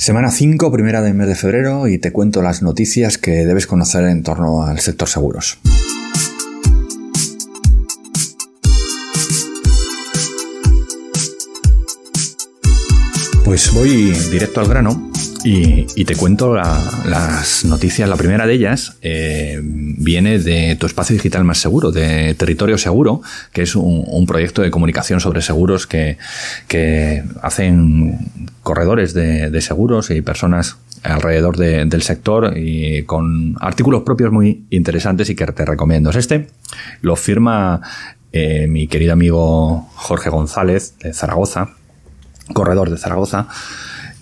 Semana 5, primera del mes de febrero, y te cuento las noticias que debes conocer en torno al sector seguros. Pues voy directo al grano y, te cuento las noticias. La primera de ellas eh, viene de tu espacio digital más seguro, de Territorio Seguro, que es un, proyecto de comunicación sobre seguros que, hacen corredores de, seguros y personas alrededor del sector y con artículos propios muy interesantes y que te recomiendo. Este lo firma eh, mi querido amigo Jorge González de Zaragoza, corredor de Zaragoza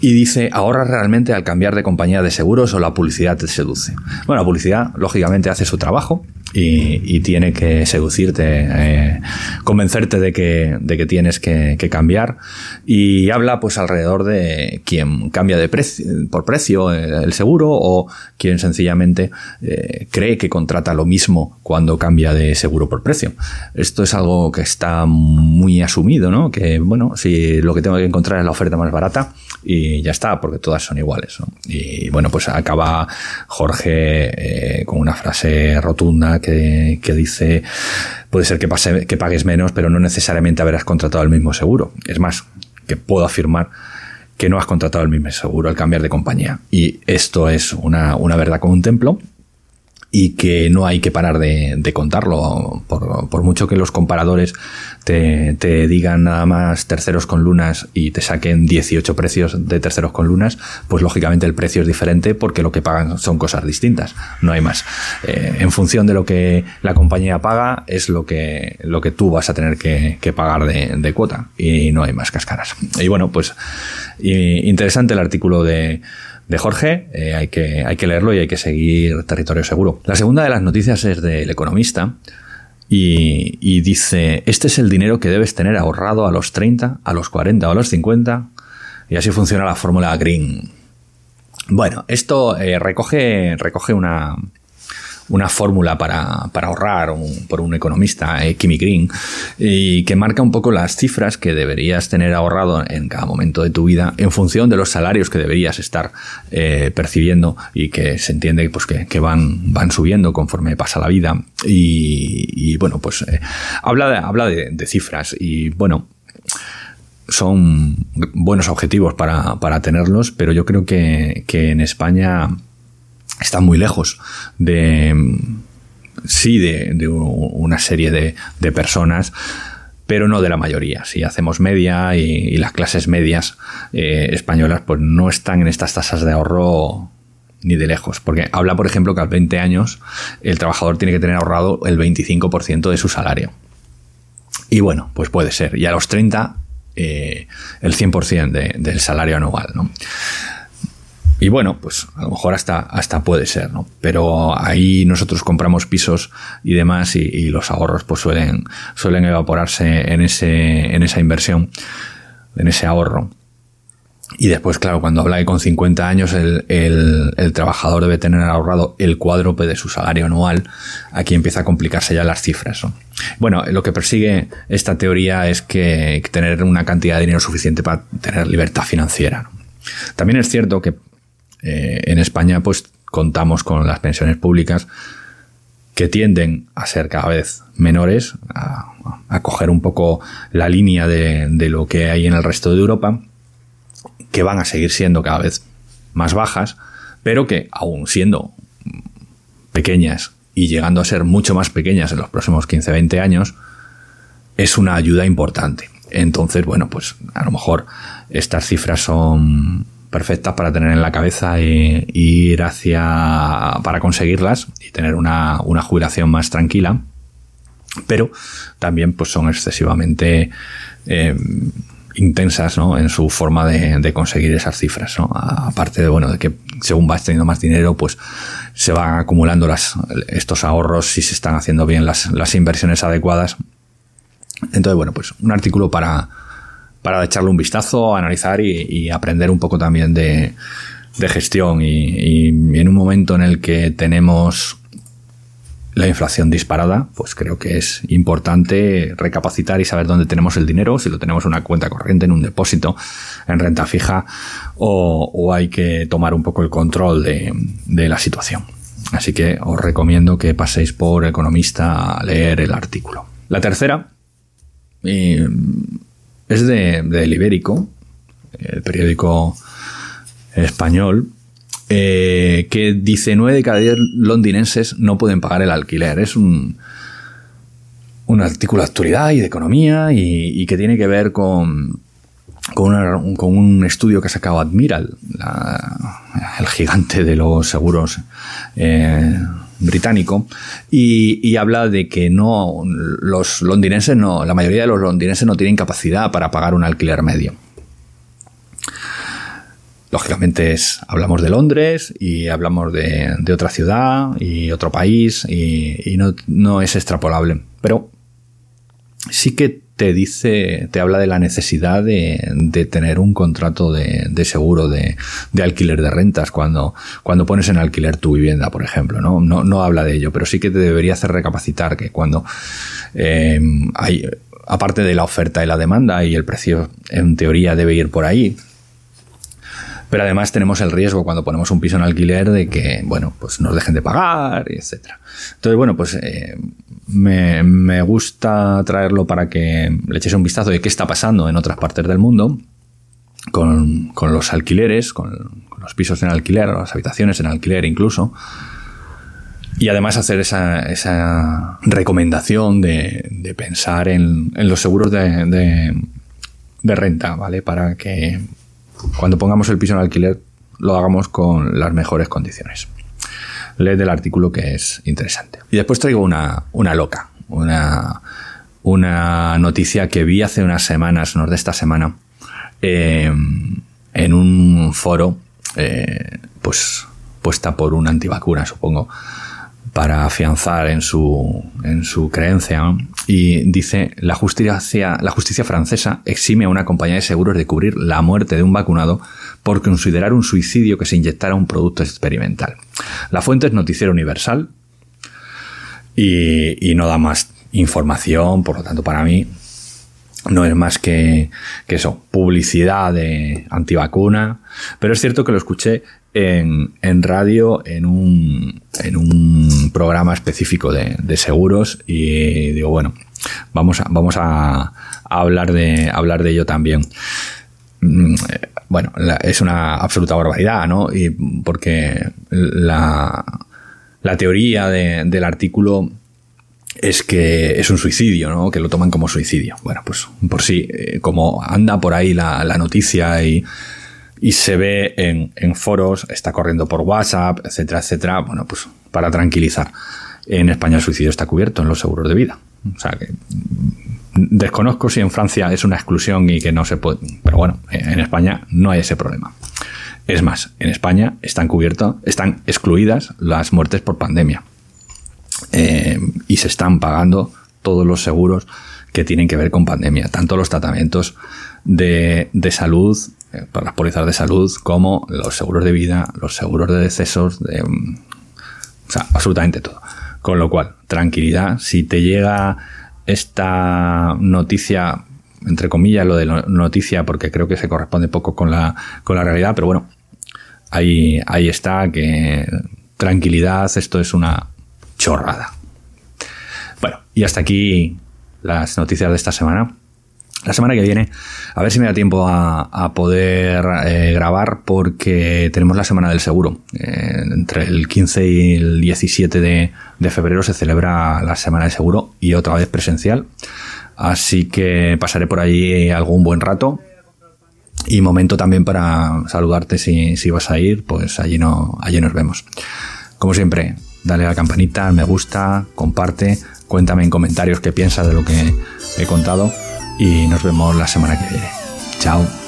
y dice, ahorra realmente al cambiar de compañía de seguros o la publicidad te seduce. Bueno, la publicidad lógicamente hace su trabajo y, tiene que seducirte, eh, convencerte de que, de que tienes que, cambiar y habla pues alrededor de quien cambia de precio, por precio eh, el seguro o quien sencillamente eh, cree que contrata lo mismo cuando cambia de seguro por precio. Esto es algo que está muy asumido, ¿no? Que bueno, si lo que tengo que encontrar es la oferta más barata, y ya está, porque todas son iguales. Y bueno, pues acaba Jorge eh, con una frase rotunda que, dice, puede ser que, pase, que pagues menos, pero no necesariamente habrás contratado el mismo seguro. Es más, que puedo afirmar que no has contratado el mismo seguro al cambiar de compañía. Y esto es una, una verdad con un templo y que no hay que parar de, contarlo. Por, mucho que los comparadores te, digan nada más terceros con lunas y te saquen 18 precios de terceros con lunas, pues lógicamente el precio es diferente porque lo que pagan son cosas distintas. No hay más. Eh, en función de lo que la compañía paga, es lo que, lo que tú vas a tener que, pagar de, cuota. Y no hay más cascaras. Y bueno, pues interesante el artículo de de Jorge, eh, hay, que, hay que leerlo y hay que seguir territorio seguro. La segunda de las noticias es del economista y, y, dice, este es el dinero que debes tener ahorrado a los 30, a los 40 o a los 50 y así funciona la fórmula Green. Bueno, esto eh, recoge, recoge una, una fórmula para, para ahorrar por un economista, eh, Kimmy Green, y que marca un poco las cifras que deberías tener ahorrado en cada momento de tu vida en función de los salarios que deberías estar eh, percibiendo y que se entiende pues, que, van, van subiendo conforme pasa la vida. Y, bueno, pues eh, habla, de, habla de, cifras y bueno, son buenos objetivos para, para tenerlos, pero yo creo que en España está muy lejos de, sí, de, una serie de, personas, pero no de la mayoría. Si hacemos media y, las clases medias eh, españolas, pues no están en estas tasas de ahorro ni de lejos. Porque habla, por ejemplo, que a los 20 años el trabajador tiene que tener ahorrado el 25% de su salario. Y bueno, pues puede ser. Y a los 30, eh, el 100% del salario anual, ¿no? Y bueno, pues a lo mejor hasta, hasta puede ser, ¿no? Pero ahí nosotros compramos pisos y demás y, los ahorros pues suelen, suelen evaporarse en, ese, en esa inversión, en ese ahorro. Y después, claro, cuando habla de con 50 años el, el, trabajador debe tener ahorrado el cuádruple de su salario anual, aquí empieza a complicarse ya las cifras. ¿no? Bueno, lo que persigue esta teoría es que, tener una cantidad de dinero suficiente para tener libertad financiera. También es cierto que eh, en España pues contamos con las pensiones públicas que tienden a ser cada vez menores, a, coger un poco la línea de, lo que hay en el resto de Europa, que van a seguir siendo cada vez más bajas, pero que aún siendo pequeñas y llegando a ser mucho más pequeñas en los próximos 15-20 años, es una ayuda importante. Entonces, bueno, pues a lo mejor estas cifras son perfectas para tener en la cabeza e, ir hacia para conseguirlas y tener una, jubilación más tranquila pero también pues son excesivamente eh, intensas ¿no? en su forma de, conseguir esas cifras ¿no? aparte de bueno de que según vas teniendo más dinero pues se van acumulando las, estos ahorros si se están haciendo bien las, las inversiones adecuadas entonces bueno pues un artículo para para echarle un vistazo, analizar y, aprender un poco también de, gestión. Y, en un momento en el que tenemos la inflación disparada, pues creo que es importante recapacitar y saber dónde tenemos el dinero, si lo tenemos en una cuenta corriente, en un depósito, en renta fija, o, hay que tomar un poco el control de, la situación. Así que os recomiendo que paséis por Economista a leer el artículo. La tercera es de, del Ibérico, el periódico español, eh, que dice 9 de cada 10 londinenses no pueden pagar el alquiler. Es un, un artículo de actualidad y de economía y, que tiene que ver con, con, un estudio que ha sacado Admiral, el gigante de los seguros eh, británico, y, y, habla de que no los londinenses no, la mayoría de los londinenses no tienen capacidad para pagar un alquiler medio. Lógicamente es, hablamos de Londres y hablamos de, otra ciudad y otro país y, no, es extrapolable. Pero sí que te dice, te habla de la necesidad de, tener un contrato de, seguro de, alquiler de rentas cuando, cuando pones en alquiler tu vivienda, por ejemplo. ¿no? No, habla de ello, pero sí que te debería hacer recapacitar que cuando eh, hay, aparte de la oferta y la demanda y el precio en teoría debe ir por ahí, pero además tenemos el riesgo cuando ponemos un piso en alquiler de que, bueno, pues nos dejen de pagar, etcétera. Entonces, bueno, pues eh, me, gusta traerlo para que le echéis un vistazo de qué está pasando en otras partes del mundo con, los alquileres, con, los pisos en alquiler, las habitaciones en alquiler incluso. Y además hacer esa, recomendación de, pensar en, los seguros de, de renta, ¿vale? Para que cuando pongamos el piso en alquiler lo hagamos con las mejores condiciones. Leed el artículo que es interesante. Y después traigo una, una loca, una, una noticia que vi hace unas semanas, no de esta semana, eh, en un foro, eh, pues puesta por una antivacuna, supongo, para afianzar en su, en su creencia. Y dice, la justicia, la justicia francesa exime a una compañía de seguros de cubrir la muerte de un vacunado por considerar un suicidio que se inyectara un producto experimental. La fuente es Noticiero Universal y, y no da más información, por lo tanto para mí no es más que, eso, publicidad de antivacuna, pero es cierto que lo escuché en, radio en un, en un programa específico de, seguros y digo, bueno, vamos a, vamos a, hablar, de, hablar de ello también. Mm, bueno, es una absoluta barbaridad, ¿no? Y porque la, la teoría del artículo es que es un suicidio, ¿no? Que lo toman como suicidio. Bueno, pues por sí, eh, como anda por ahí la, noticia y y se ve en, foros, está corriendo por WhatsApp, etcétera, etcétera. Bueno, pues para tranquilizar. En España el suicidio está cubierto en los seguros de vida. O sea que desconozco si en Francia es una exclusión y que no se puede. Pero bueno, en España no hay ese problema. Es más, en España están cubiertos, están excluidas las muertes por pandemia. Eh, y se están pagando todos los seguros que tienen que ver con pandemia, tanto los tratamientos de, de salud eh, para las pólizas de salud como los seguros de vida, los seguros de decesos, de, mm, o sea, absolutamente todo. Con lo cual, tranquilidad, si te llega esta noticia, entre comillas, lo de noticia, porque creo que se corresponde poco con la, con la realidad, pero bueno, ahí, ahí está, que tranquilidad, esto es una chorrada. Y hasta aquí las noticias de esta semana. La semana que viene, a ver si me da tiempo a, poder eh, grabar porque tenemos la semana del seguro. Eh, entre el 15 y el 17 de, febrero se celebra la semana del seguro y otra vez presencial. Así que pasaré por allí algún buen rato. Y momento también para saludarte si, si vas a ir, pues allí, no, allí nos vemos. Como siempre, dale a la campanita, me gusta, comparte, cuéntame en comentarios qué piensas de lo que he contado y nos vemos la semana que viene. Chao.